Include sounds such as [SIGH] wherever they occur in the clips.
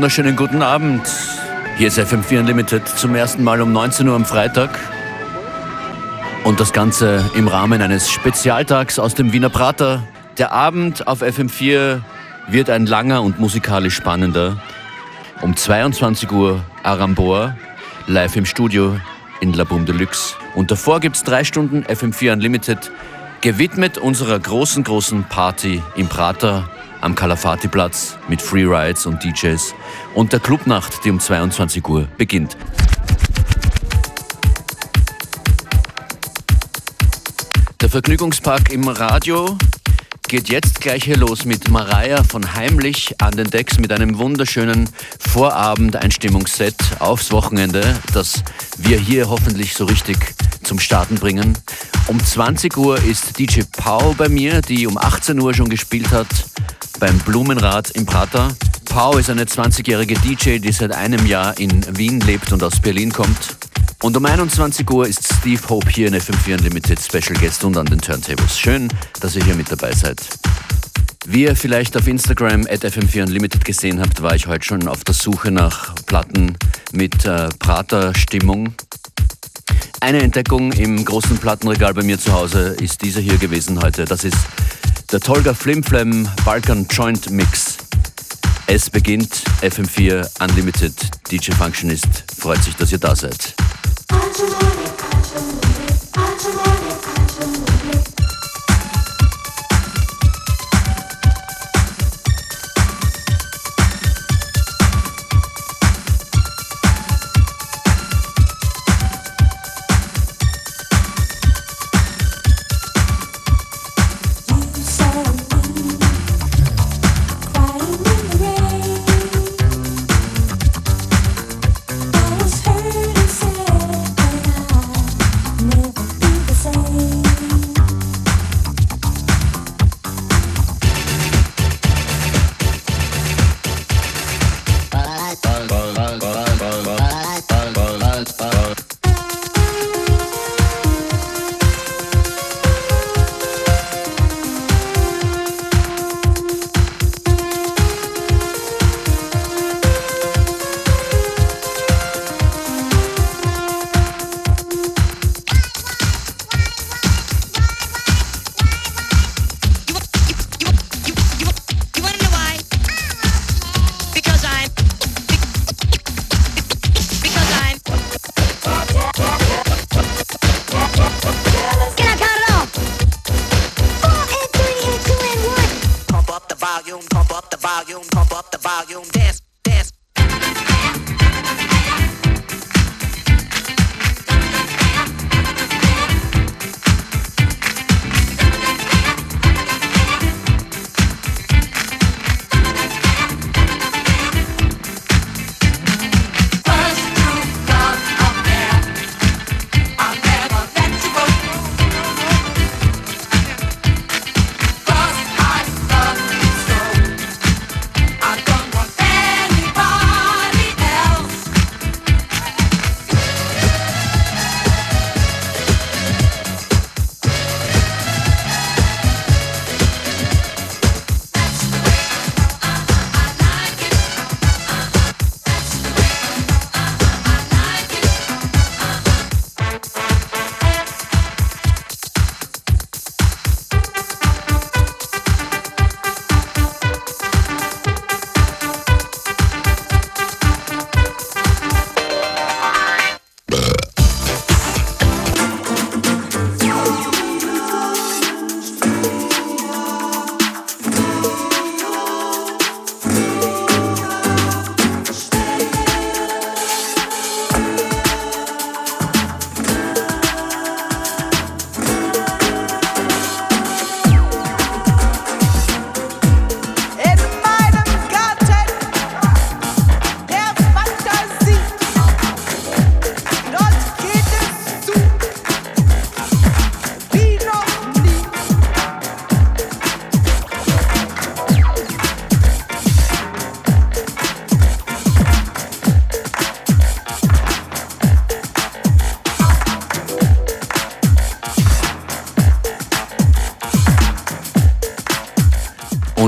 wunderschönen guten Abend. Hier ist FM4 Unlimited zum ersten Mal um 19 Uhr am Freitag. Und das Ganze im Rahmen eines Spezialtags aus dem Wiener Prater. Der Abend auf FM4 wird ein langer und musikalisch spannender. Um 22 Uhr Arambor, live im Studio in La Boom Deluxe. Und davor gibt es drei Stunden FM4 Unlimited, gewidmet unserer großen, großen Party im Prater am Kalafati-Platz mit Freerides und DJs und der Clubnacht, die um 22 Uhr beginnt. Der Vergnügungspark im Radio geht jetzt gleich hier los mit Mariah von Heimlich an den Decks mit einem wunderschönen Vorabend-Einstimmungsset aufs Wochenende, das wir hier hoffentlich so richtig zum Starten bringen. Um 20 Uhr ist DJ Pau bei mir, die um 18 Uhr schon gespielt hat beim Blumenrad im Prater. Pau ist eine 20-jährige DJ, die seit einem Jahr in Wien lebt und aus Berlin kommt. Und um 21 Uhr ist Steve Hope hier in FM4 Unlimited Special Guest und an den Turntables. Schön, dass ihr hier mit dabei seid. Wie ihr vielleicht auf Instagram at FM4 Unlimited gesehen habt, war ich heute schon auf der Suche nach Platten mit äh, Prater-Stimmung. Eine Entdeckung im großen Plattenregal bei mir zu Hause ist dieser hier gewesen heute. Das ist der Tolga Flimflam Balkan Joint Mix. Es beginnt FM4 Unlimited. DJ Functionist freut sich, dass ihr da seid.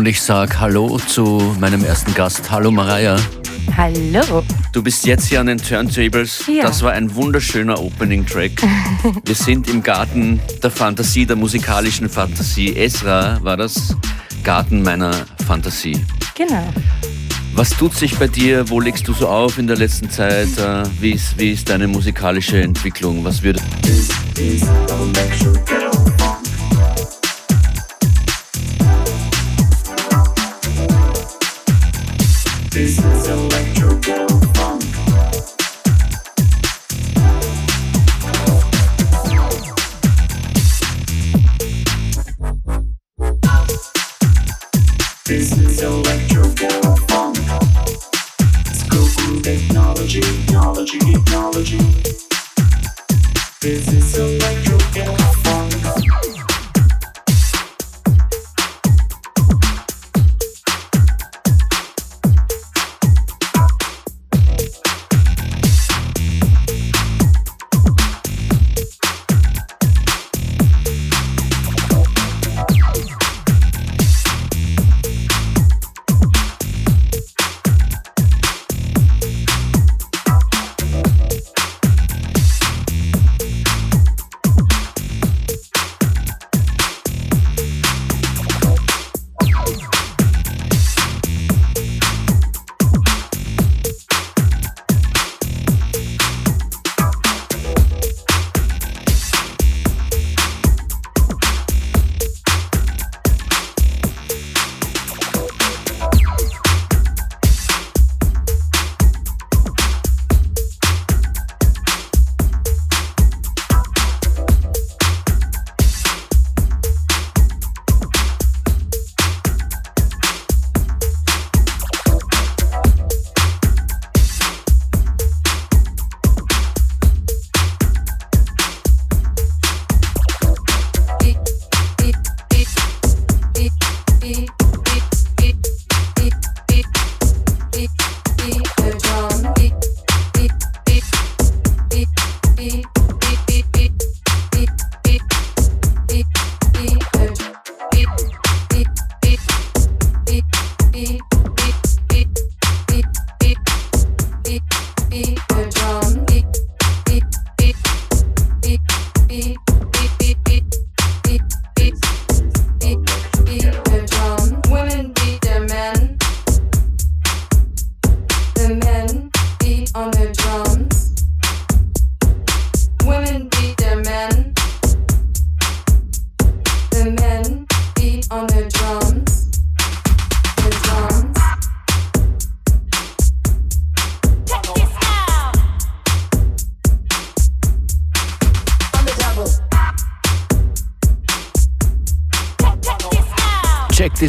Und ich sage Hallo zu meinem ersten Gast. Hallo Maria. Hallo. Du bist jetzt hier an den Turntables. Ja. Das war ein wunderschöner Opening-Track. [LAUGHS] Wir sind im Garten der Fantasie, der musikalischen Fantasie. Esra war das Garten meiner Fantasie. Genau. Was tut sich bei dir? Wo legst du so auf in der letzten Zeit? Äh, Wie ist, wie ist deine musikalische Entwicklung? Was würde This is electro funk. School groove technology, technology, technology. This is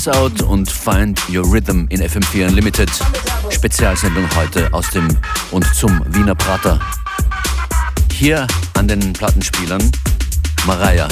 This out und find your rhythm in FM4 Unlimited. Spezialsendung heute aus dem und zum Wiener Prater. Hier an den Plattenspielern Mariah.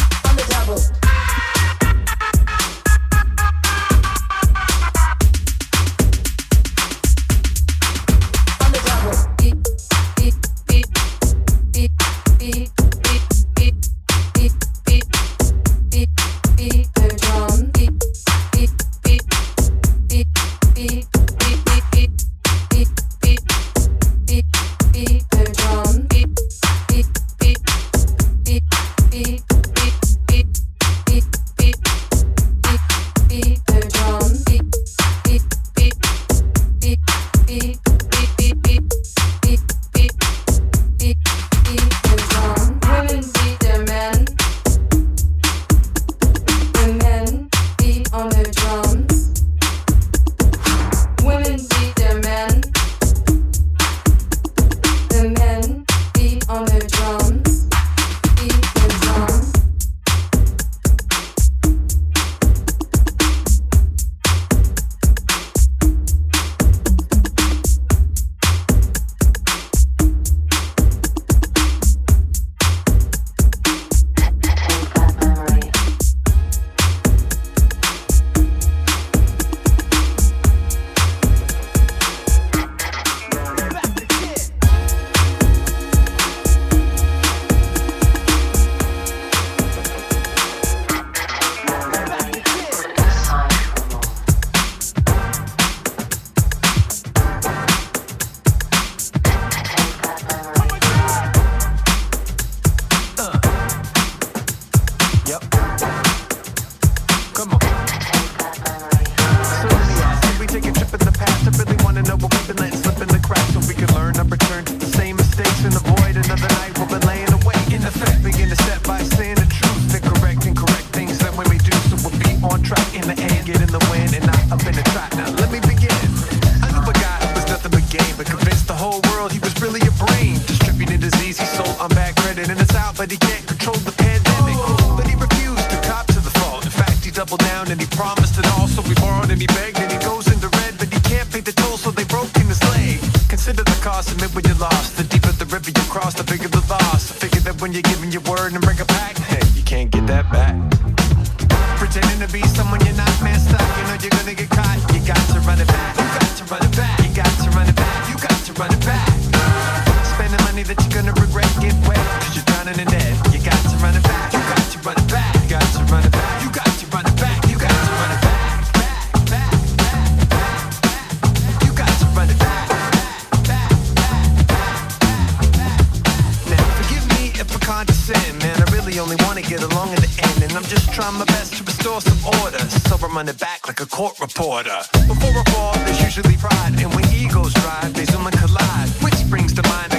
Before a fall, there's usually pride, and when egos drive, they zoom and collide, which brings to mind.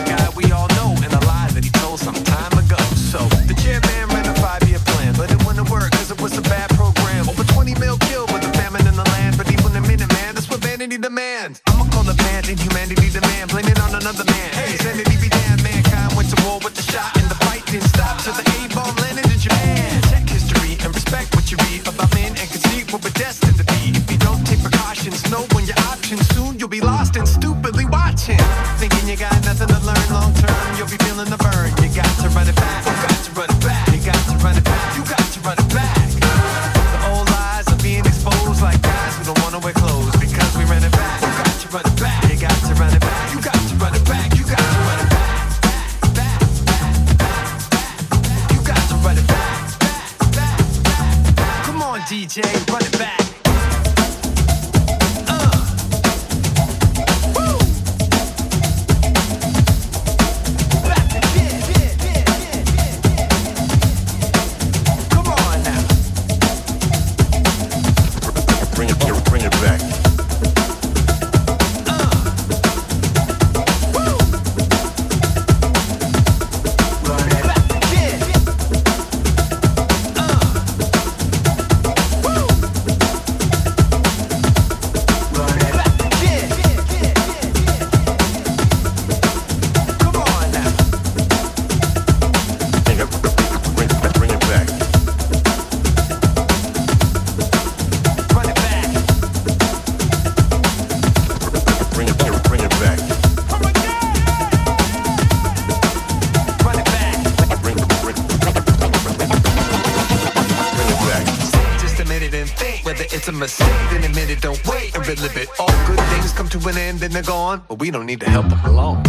to an end and they're gone, but we don't need to help them along.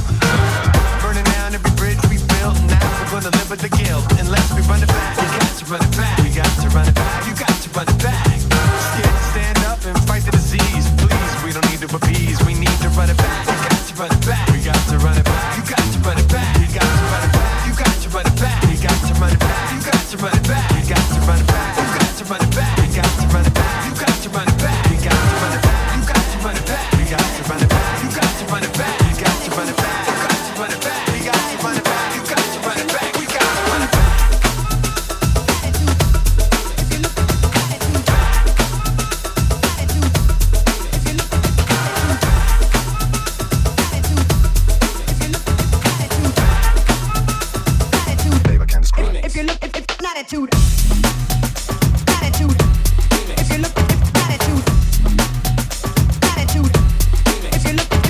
Burning down every bridge we built, now we're gonna live with the guilt unless we run it back. You got to run it back. You got to run it back. You got to run it back. attitude. Attitude. If you look at attitude. Attitude. If you look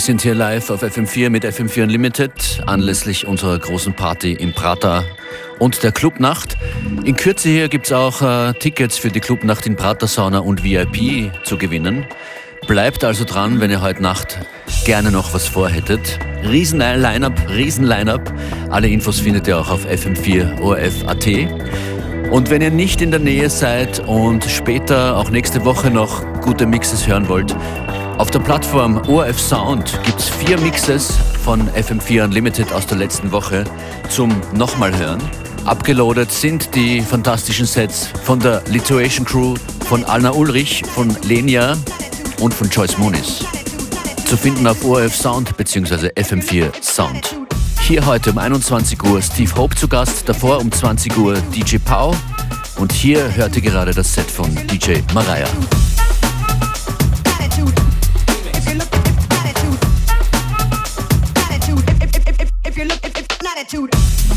sind hier live auf FM4 mit FM4 Unlimited anlässlich unserer großen Party im Prater und der Clubnacht. In Kürze hier gibt es auch äh, Tickets für die Clubnacht in Prater Sauna und VIP zu gewinnen. Bleibt also dran, wenn ihr heute Nacht gerne noch was vorhättet. Riesen Line-Up, Riesen Line-Up. Alle Infos findet ihr auch auf fm4orf.at. Und wenn ihr nicht in der Nähe seid und später auch nächste Woche noch gute Mixes hören wollt, auf der Plattform ORF Sound gibt es vier Mixes von FM4 Unlimited aus der letzten Woche zum nochmal hören. Abgeloadet sind die fantastischen Sets von der Lituation Crew, von Alna Ulrich, von Lenia und von Joyce Moonis. Zu finden auf ORF Sound bzw. FM4 Sound. Hier heute um 21 Uhr Steve Hope zu Gast, davor um 20 Uhr DJ Pau und hier hört ihr gerade das Set von DJ Mariah. attitude.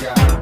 God.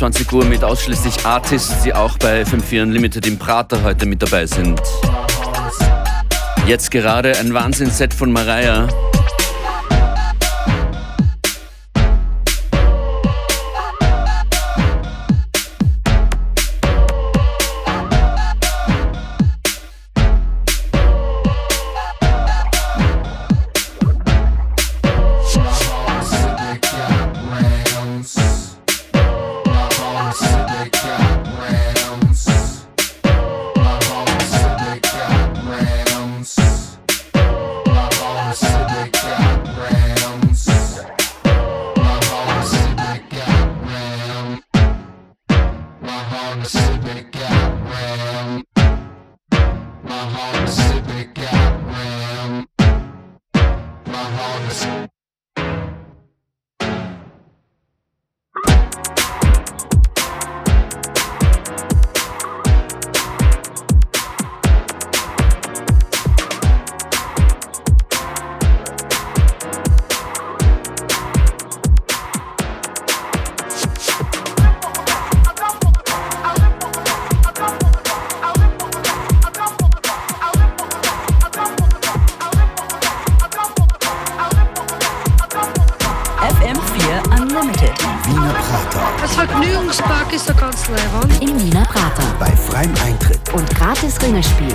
19 bis 22 Uhr mit ausschließlich Artists, die auch bei FM4 Unlimited im Prater heute mit dabei sind. Jetzt gerade ein Wahnsinnsset von Mariah.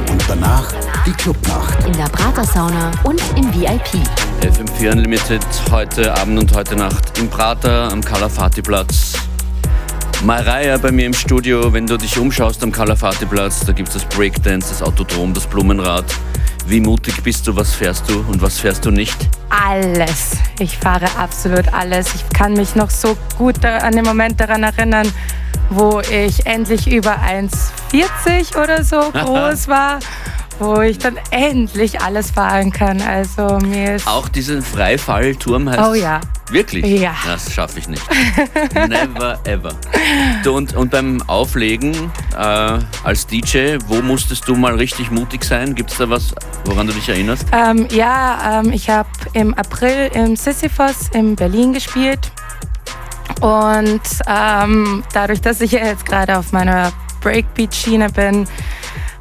Und danach die Clubnacht. in der Prater Sauna und im VIP. FM4 Unlimited heute Abend und heute Nacht im Prater am Kalafati-Platz. Mariah bei mir im Studio, wenn du dich umschaust am Kalafati-Platz, da gibt es das Breakdance, das Autodrom, das Blumenrad. Wie mutig bist du, was fährst du und was fährst du nicht? Alles. Ich fahre absolut alles. Ich kann mich noch so gut an den Moment daran erinnern, wo ich endlich über 1,40 oder so [LAUGHS] groß war, wo ich dann endlich alles fahren kann. Also mir ist Auch diesen Freifallturm heißt Oh ja. Wirklich? Ja. Das schaffe ich nicht. Never ever. Und, und beim Auflegen äh, als DJ, wo musstest du mal richtig mutig sein? Gibt es da was, woran du dich erinnerst? Ähm, ja, ähm, ich habe im April im Sisyphos in Berlin gespielt. Und ähm, dadurch, dass ich ja jetzt gerade auf meiner Breakbeat-Schiene bin,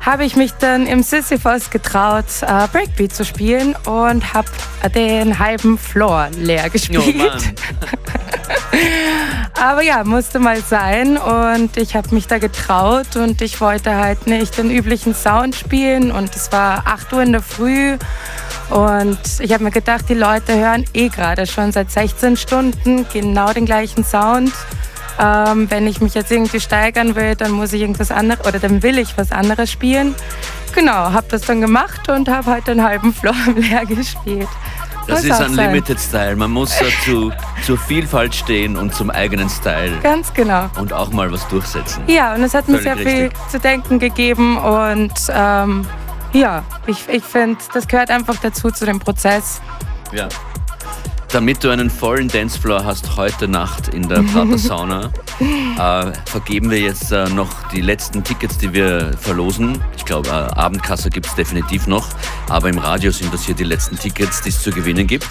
habe ich mich dann im Sisyphos getraut, äh, Breakbeat zu spielen und habe den halben Floor leer gespielt. Oh. [LAUGHS] Aber ja, musste mal sein und ich habe mich da getraut und ich wollte halt nicht den üblichen Sound spielen und es war 8 Uhr in der Früh und ich habe mir gedacht, die Leute hören eh gerade schon seit 16 Stunden genau den gleichen Sound. Ähm, wenn ich mich jetzt irgendwie steigern will, dann muss ich irgendwas anderes oder dann will ich was anderes spielen. Genau, habe das dann gemacht und habe halt den halben [LAUGHS] Floor leer gespielt. Das Muss ist auch sein. Unlimited Style. Man muss dazu [LAUGHS] zur Vielfalt stehen und zum eigenen Style Ganz genau. und auch mal was durchsetzen. Ja, und es hat mir Völlig sehr viel richtig. zu denken gegeben und ähm, ja, ich, ich finde, das gehört einfach dazu zu dem Prozess. Ja. Damit du einen vollen Dancefloor hast heute Nacht in der [LAUGHS] Prater Sauna, äh, vergeben wir jetzt äh, noch die letzten Tickets, die wir verlosen. Ich glaube, äh, Abendkasse gibt es definitiv noch, aber im Radio sind das hier die letzten Tickets, die es zu gewinnen gibt.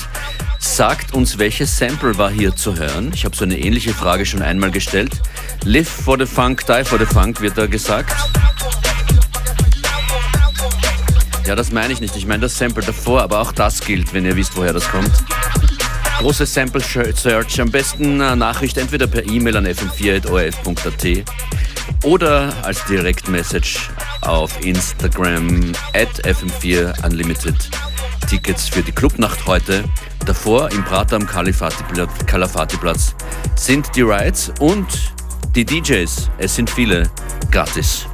Sagt uns, welches Sample war hier zu hören? Ich habe so eine ähnliche Frage schon einmal gestellt. Live for the Funk, die for the Funk wird da gesagt. Ja, das meine ich nicht. Ich meine das Sample davor, aber auch das gilt, wenn ihr wisst, woher das kommt. Große Sample Search, am besten eine Nachricht entweder per E-Mail an fm4.orf.at oder als Direktmessage auf Instagram at fm4 unlimited. Tickets für die Clubnacht heute. Davor im Prater am Kalafati-Platz sind die Rides und die DJs. Es sind viele gratis.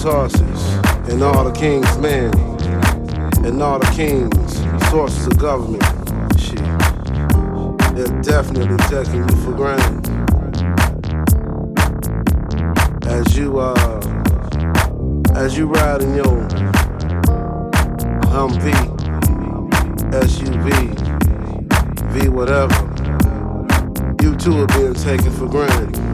King's horses, and all the king's men, and all the king's sources of government. Shit. They're definitely taking you for granted. As you uh as you ride in your Humvee, SUV, V whatever, you too are being taken for granted.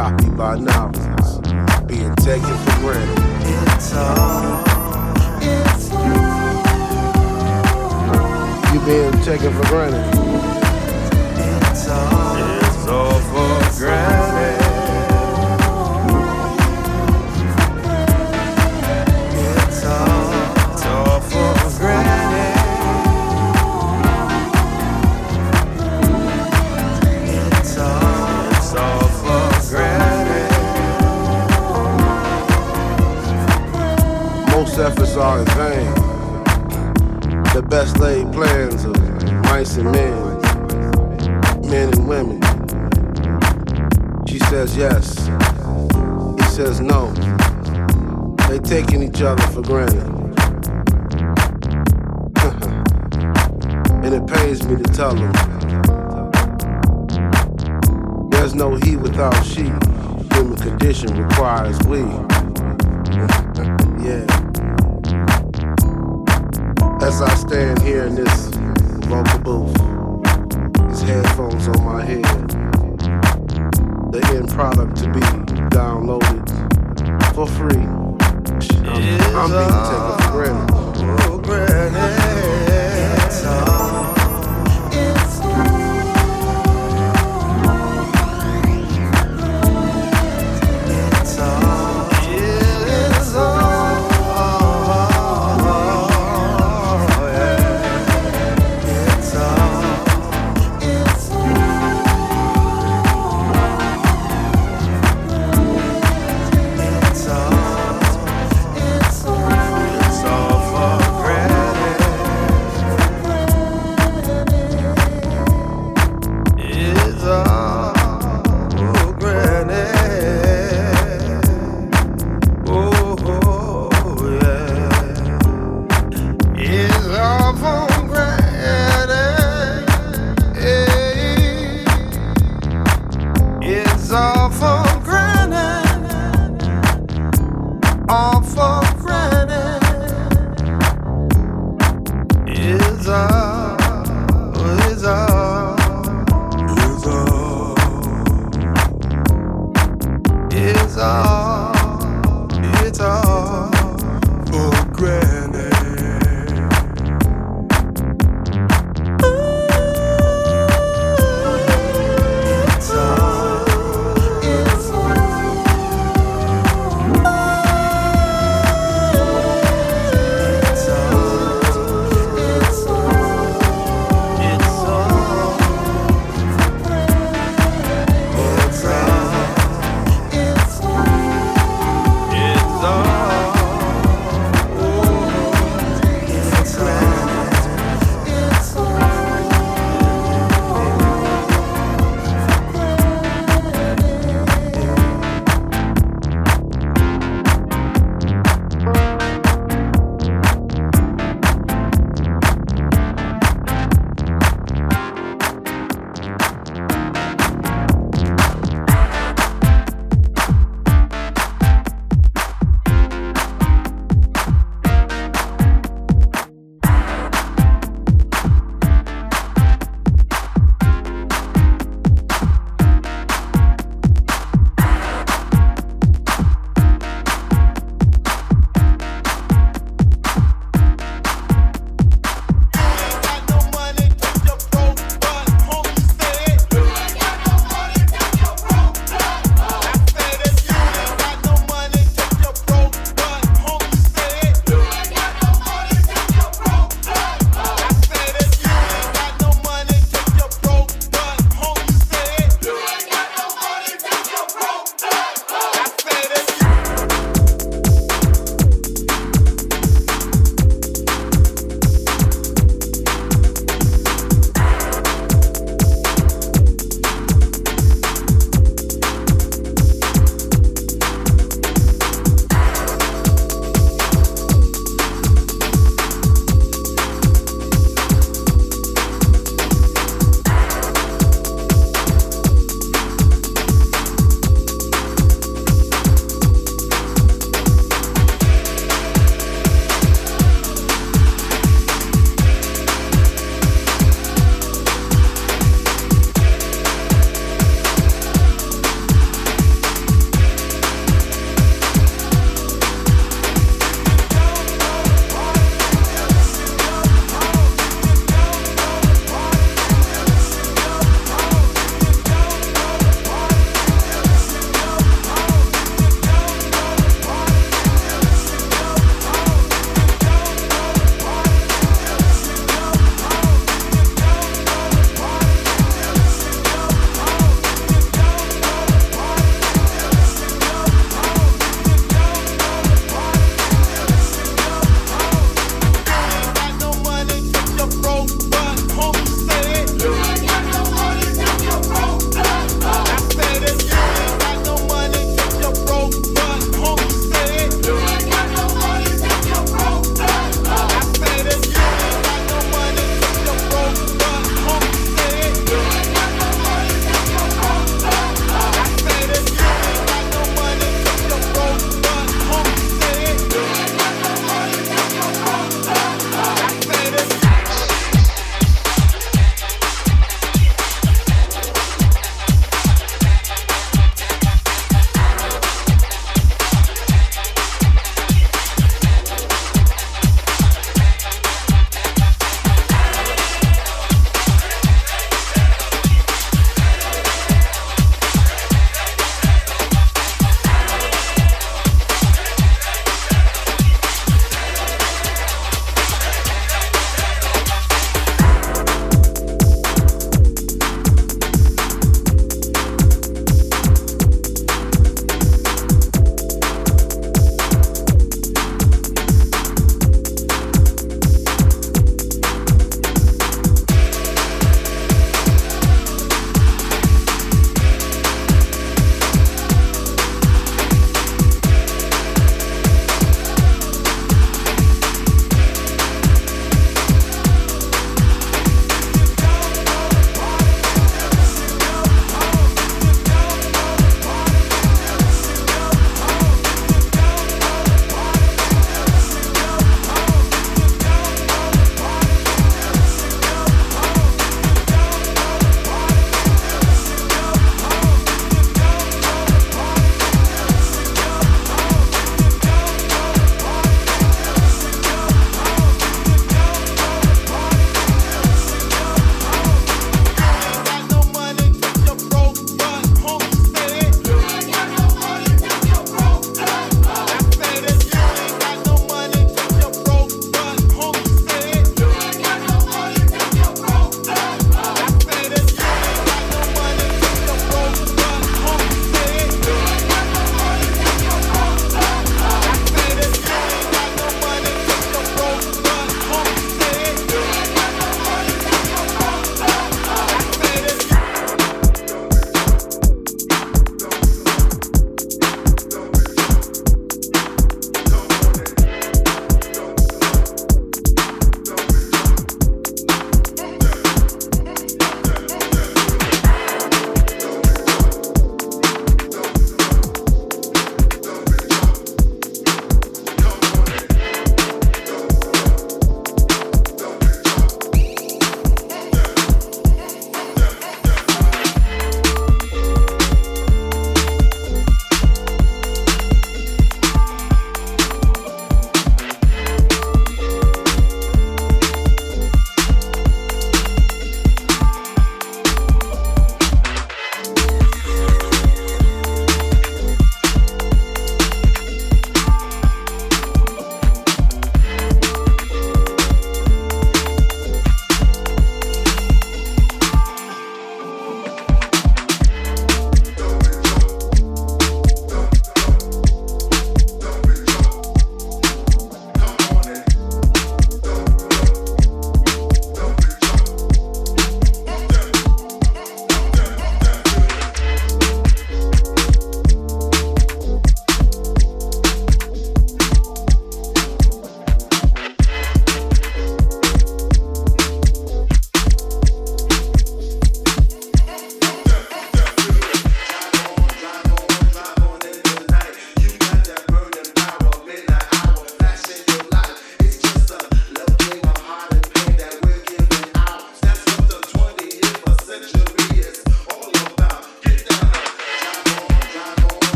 Copied by being taken for granted. It's all, it's all. You being taken for granted. Each other for granted. [LAUGHS] and it pains me to tell them. There's no he without she. Human condition requires we. [LAUGHS] yeah. As I stand here in this vocal booth, these headphones on my head, the end product to be downloaded for free. I'm, I'm being taken for oh, granted. For granted.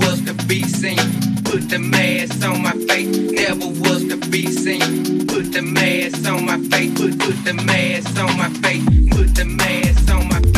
Was to be seen. Put the mask on my face, never was to be seen. Put the mask on my face, put put the mask on my face, put the mask on my face,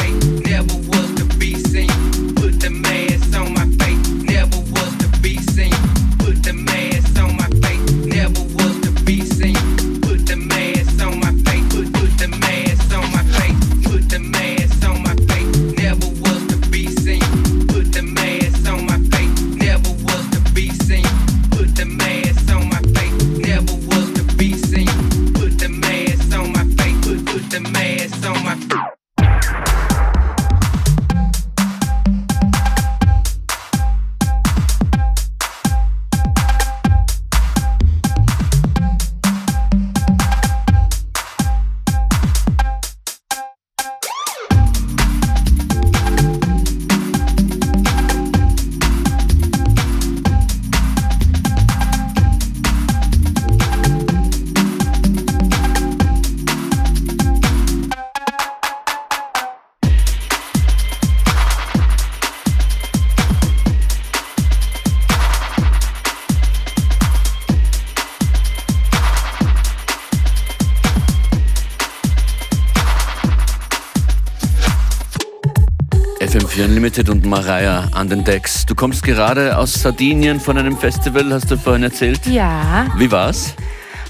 Unlimited und Mariah an den Decks. Du kommst gerade aus Sardinien von einem Festival, hast du vorhin erzählt. Ja. Wie war's?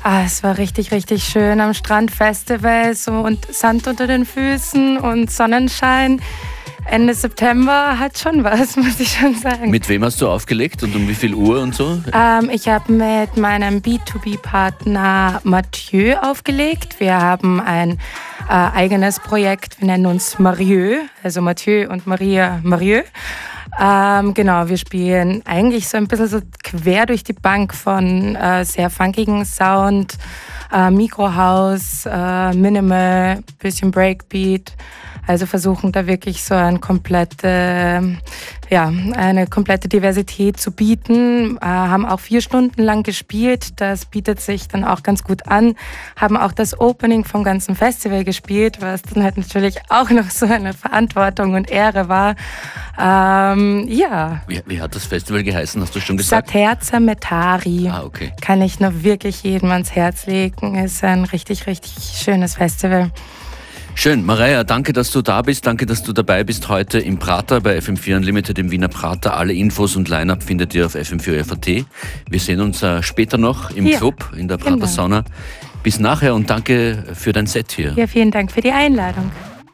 Ah, es war richtig, richtig schön am Strandfestival so und Sand unter den Füßen und Sonnenschein. Ende September hat schon was, [LAUGHS] muss ich schon sagen. Mit wem hast du aufgelegt und um wie viel Uhr und so? Ähm, ich habe mit meinem B2B-Partner Mathieu aufgelegt. Wir haben ein äh, eigenes Projekt, wir nennen uns Marieux, also Mathieu und Maria Marieux. Ähm, genau, wir spielen eigentlich so ein bisschen so quer durch die Bank von äh, sehr funkigen Sound, äh, Mikrohaus, äh, Minimal, bisschen Breakbeat. Also versuchen da wirklich so eine komplette, ja, eine komplette Diversität zu bieten. Äh, haben auch vier Stunden lang gespielt. Das bietet sich dann auch ganz gut an. Haben auch das Opening vom ganzen Festival gespielt, was dann halt natürlich auch noch so eine Verantwortung und Ehre war. Ähm, ja. Wie, wie hat das Festival geheißen, hast du schon gesagt? Saterza Metari. Ah, okay. Kann ich nur wirklich jedem ans Herz legen. Ist ein richtig, richtig schönes Festival. Schön. Maria, danke, dass du da bist. Danke, dass du dabei bist heute im Prater bei FM4 Unlimited im Wiener Prater. Alle Infos und Line-Up findet ihr auf FM4 Wir sehen uns äh, später noch im Ja, Club in der Prater. Sauna. Bis nachher und danke für dein Set hier. Ja, vielen Dank für die Einladung.